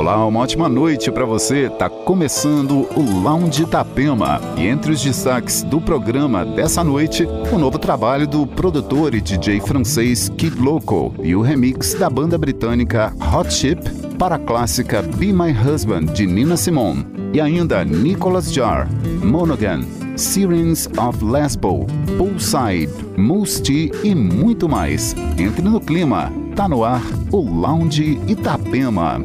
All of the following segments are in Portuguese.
Olá, uma ótima noite para você. Tá começando o Lounge Itapema. E entre os destaques do programa dessa noite, o novo trabalho do produtor e DJ francês Kid Loco e o remix da banda britânica Hot Chip para a clássica Be My Husband de Nina Simone. E ainda Nicholas Jar, Monogam, Sirens of Lesbo, Poolside, Moose e muito mais. Entre no clima. Tá no ar o Lounge. Itapema.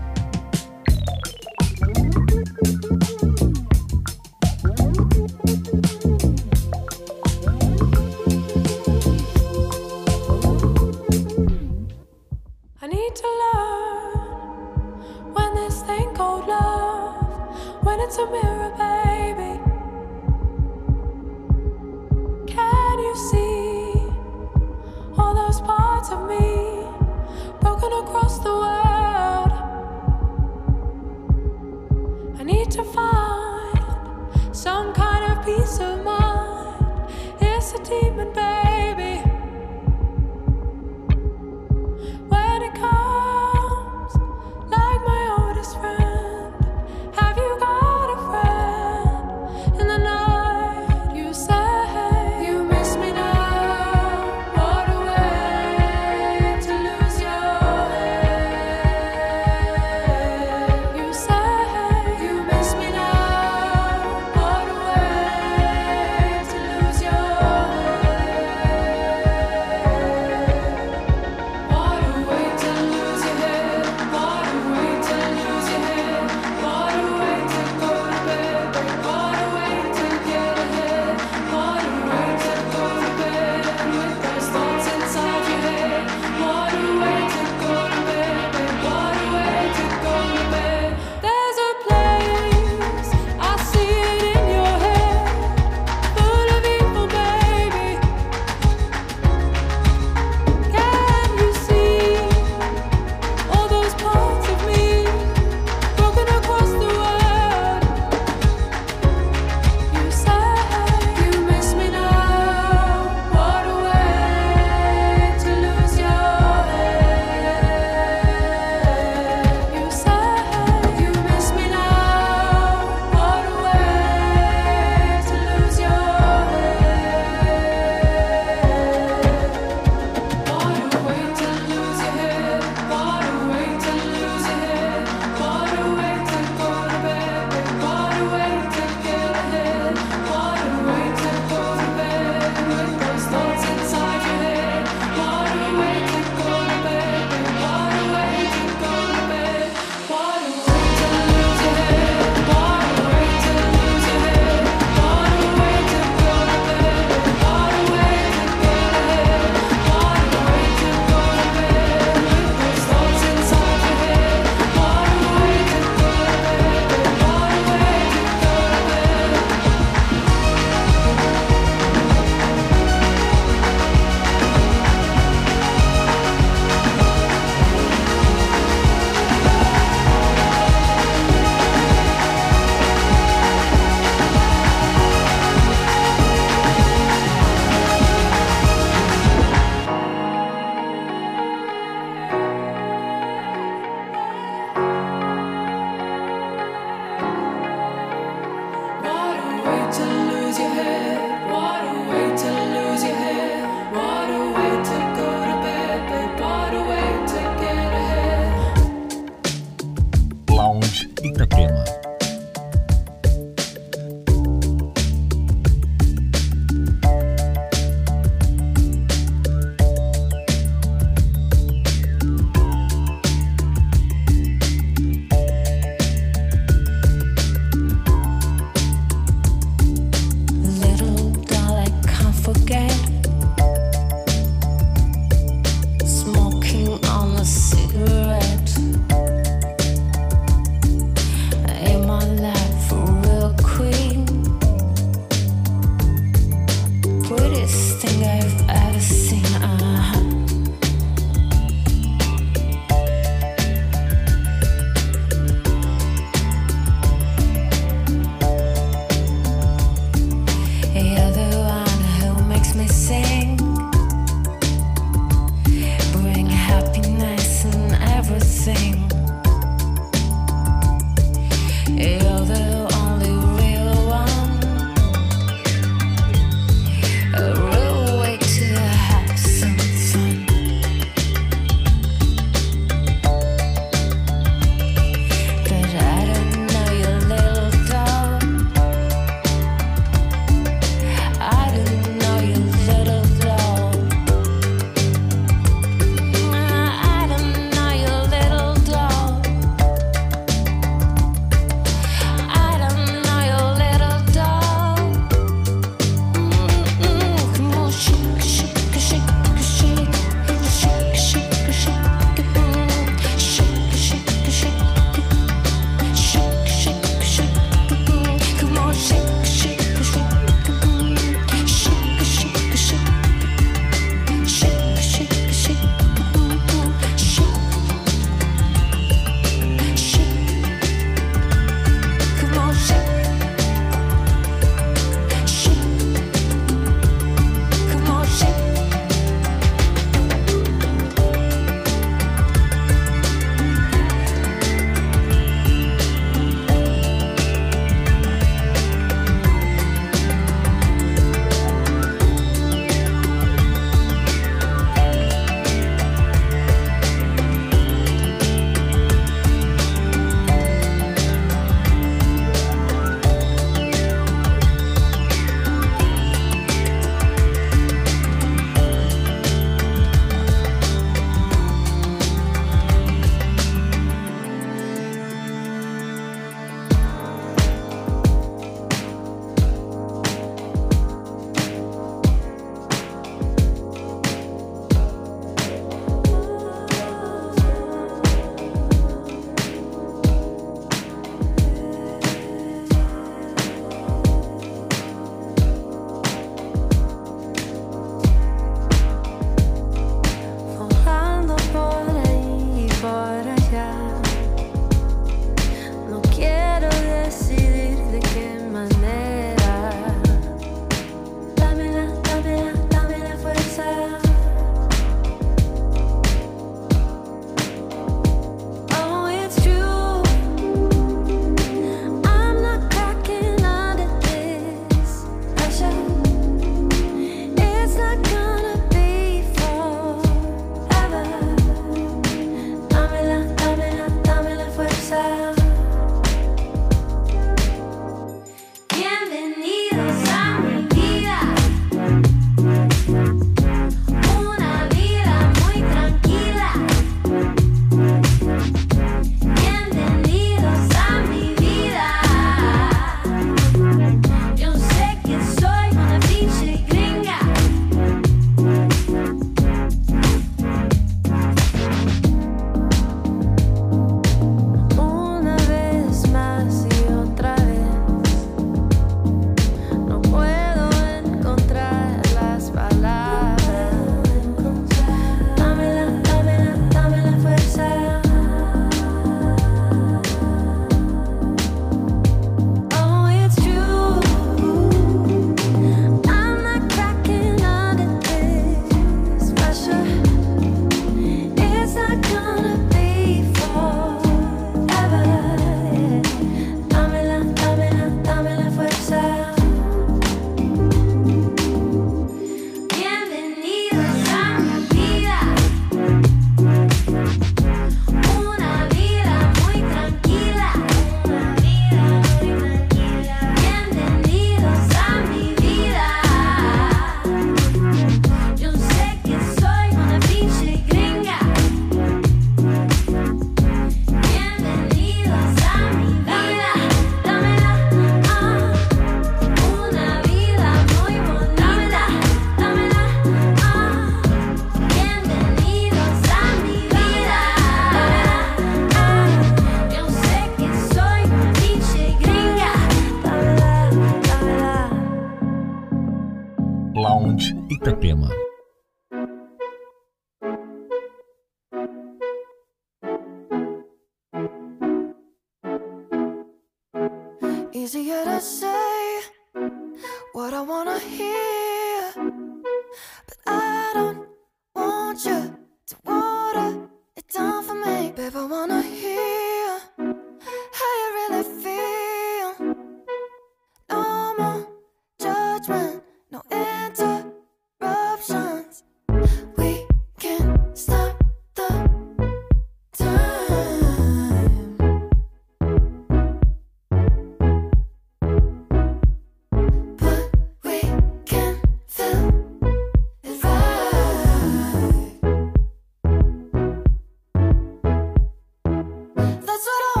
That's what I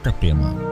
Itapema.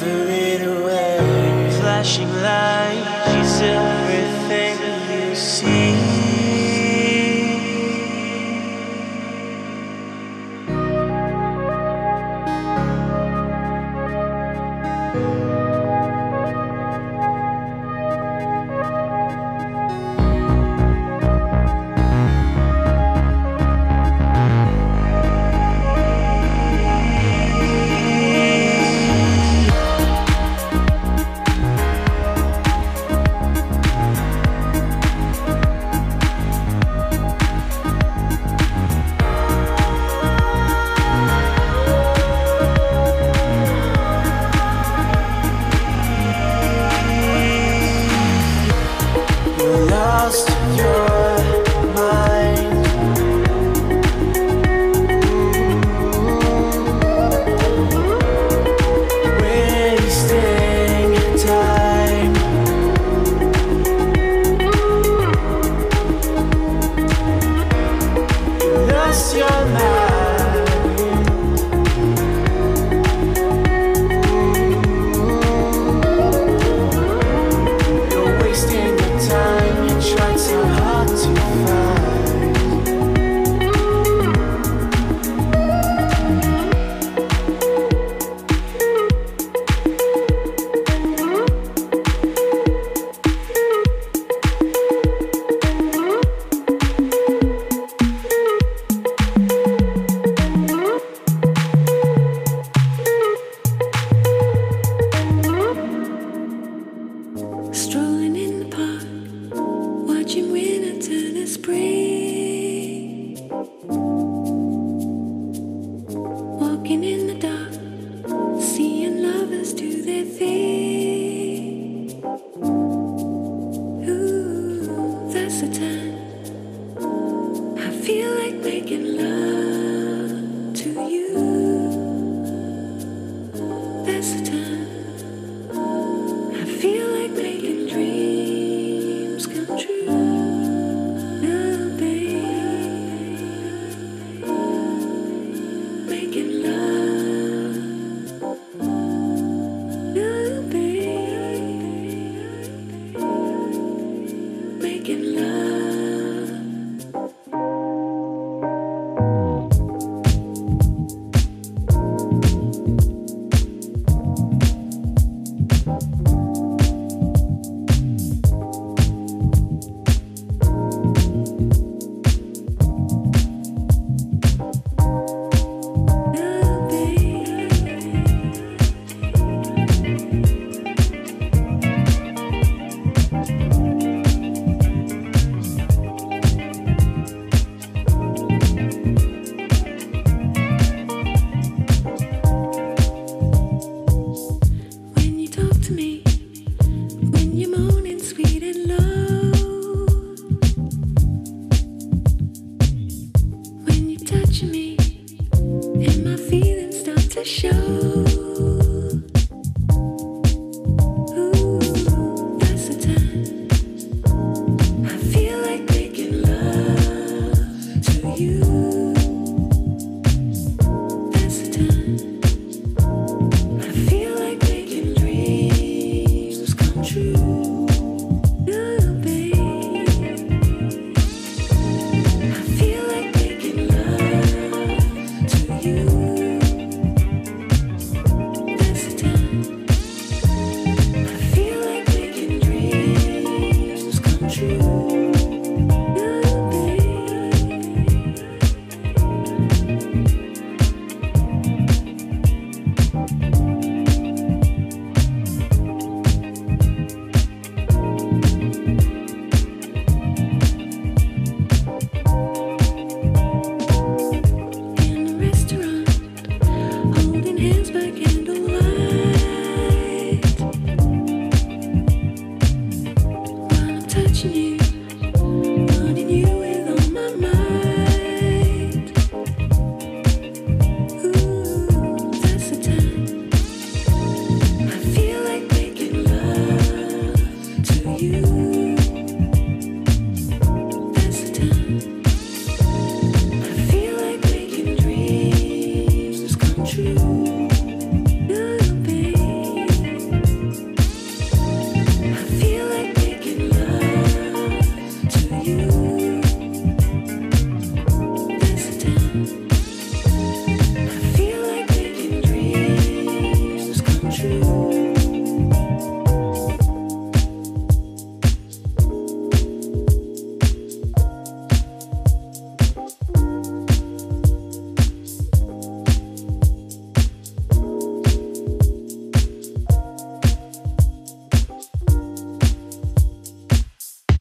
to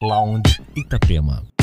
Lounge Itapema.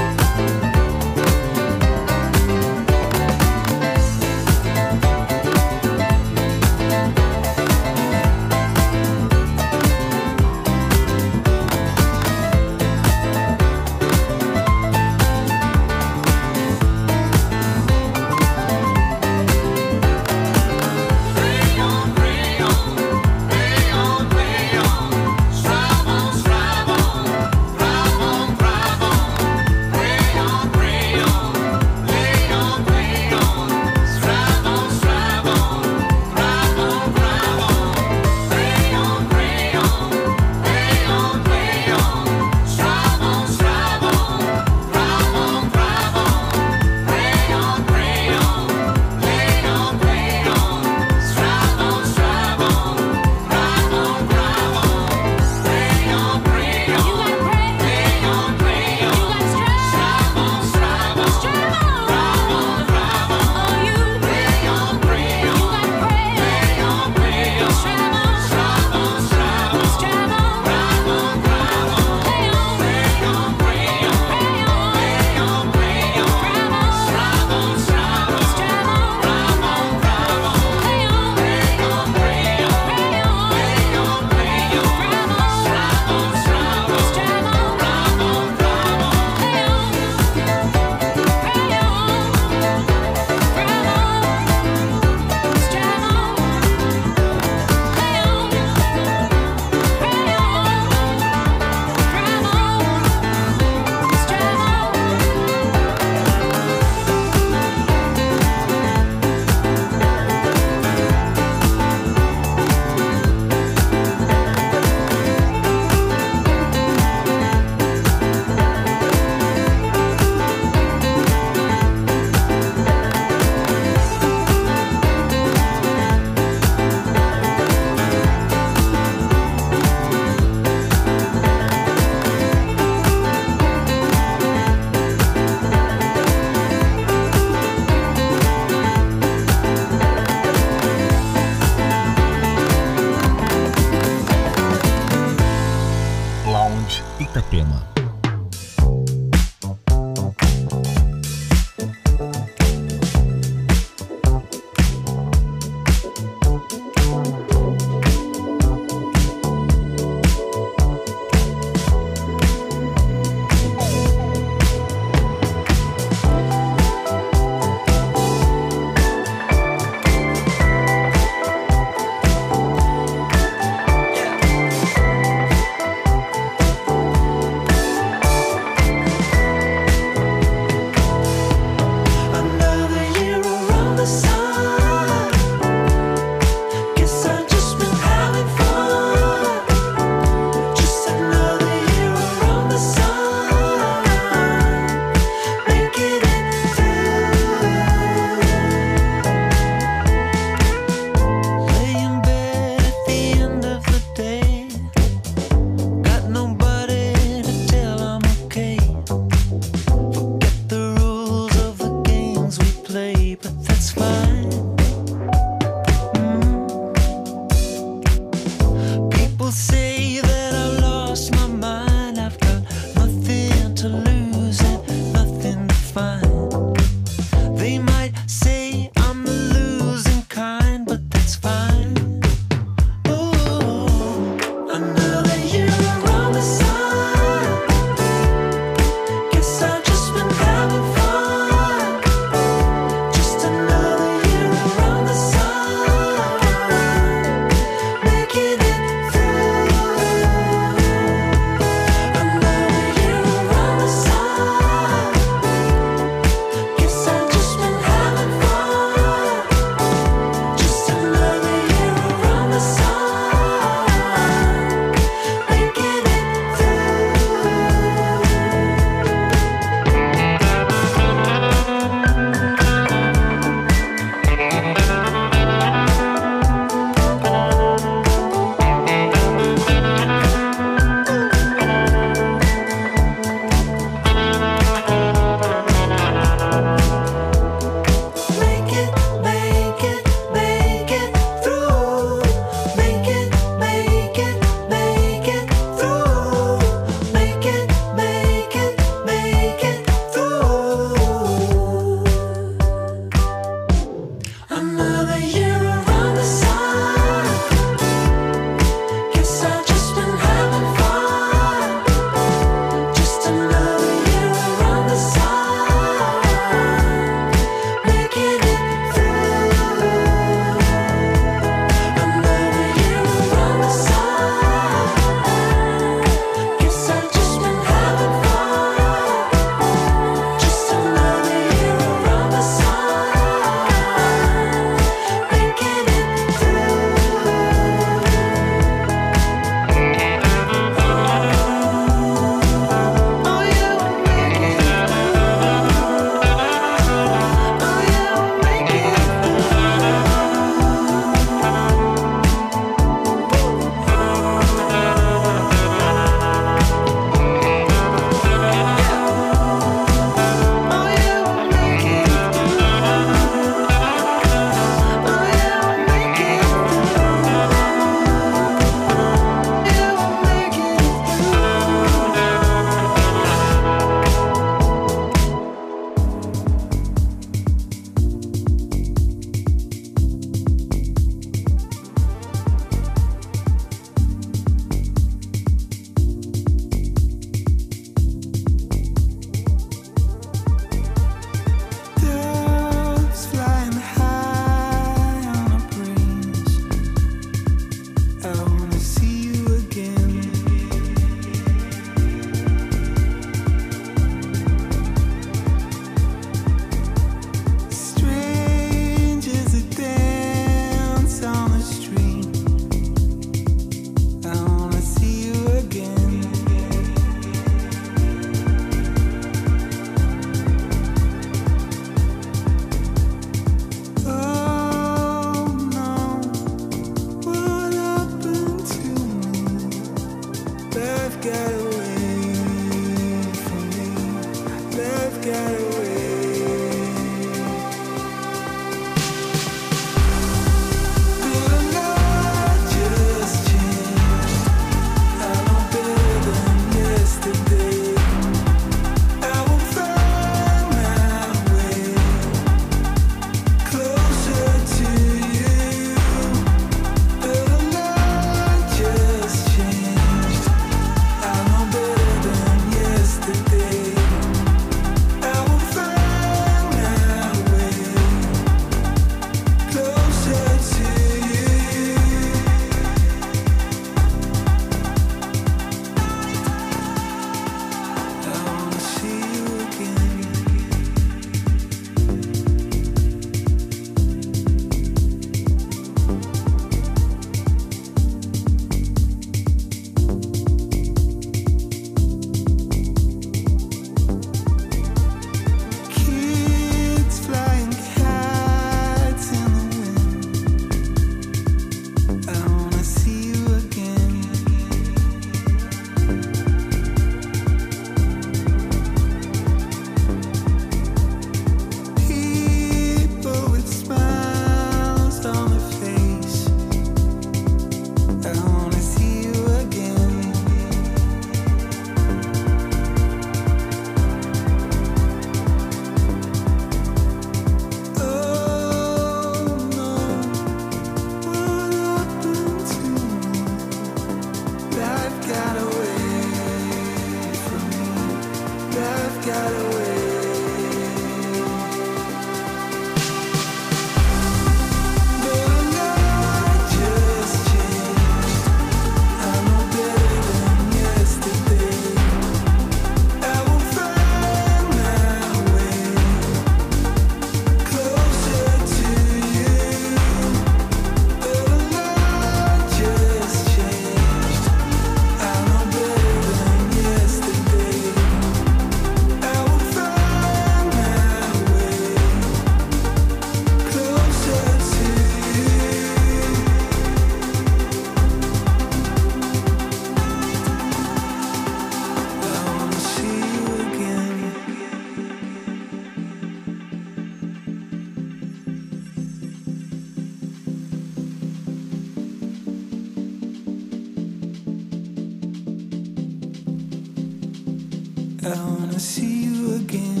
I wanna see you again.